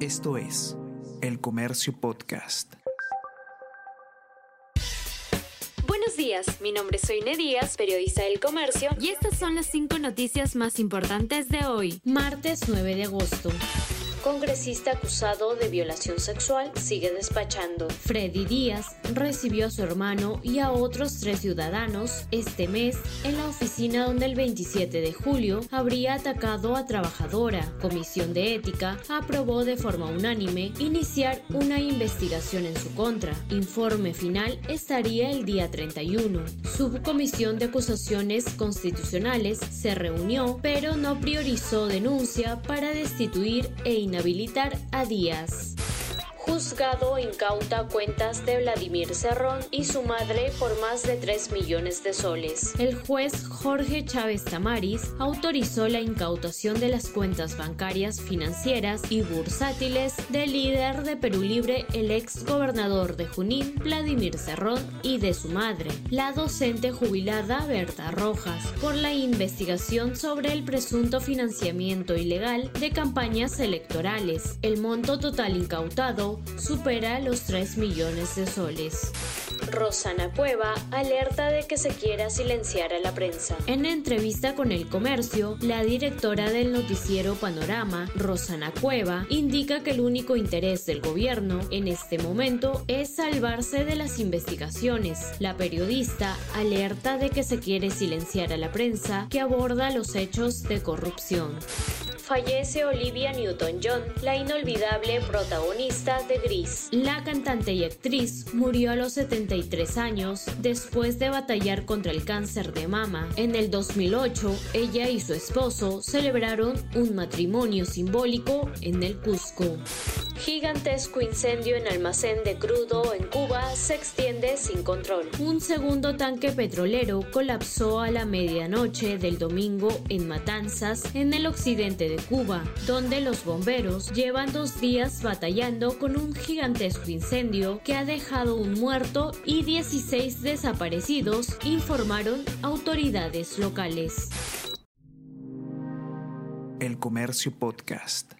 Esto es El Comercio Podcast. Buenos días, mi nombre es Soine Díaz, periodista del Comercio, y estas son las cinco noticias más importantes de hoy, martes 9 de agosto congresista acusado de violación sexual sigue despachando. Freddy Díaz recibió a su hermano y a otros tres ciudadanos este mes en la oficina donde el 27 de julio habría atacado a trabajadora. Comisión de Ética aprobó de forma unánime iniciar una investigación en su contra. Informe final estaría el día 31. Subcomisión de Acusaciones Constitucionales se reunió, pero no priorizó denuncia para destituir e inhabilitar habilitar a Díaz. Juzgado incauta cuentas de Vladimir Cerrón y su madre por más de 3 millones de soles. El juez Jorge Chávez Tamaris autorizó la incautación de las cuentas bancarias, financieras y bursátiles del líder de Perú Libre, el ex gobernador de Junín, Vladimir Cerrón, y de su madre, la docente jubilada Berta Rojas, por la investigación sobre el presunto financiamiento ilegal de campañas electorales. El monto total incautado supera los 3 millones de soles. Rosana Cueva alerta de que se quiera silenciar a la prensa. En entrevista con El Comercio, la directora del noticiero Panorama, Rosana Cueva, indica que el único interés del gobierno en este momento es salvarse de las investigaciones. La periodista alerta de que se quiere silenciar a la prensa que aborda los hechos de corrupción fallece Olivia Newton-John, la inolvidable protagonista de Gris. La cantante y actriz murió a los 73 años después de batallar contra el cáncer de mama. En el 2008, ella y su esposo celebraron un matrimonio simbólico en el Cusco. Gigantesco incendio en almacén de crudo en Cuba se extiende sin control. Un segundo tanque petrolero colapsó a la medianoche del domingo en Matanzas, en el occidente de Cuba, donde los bomberos llevan dos días batallando con un gigantesco incendio que ha dejado un muerto y 16 desaparecidos, informaron autoridades locales. El Comercio Podcast.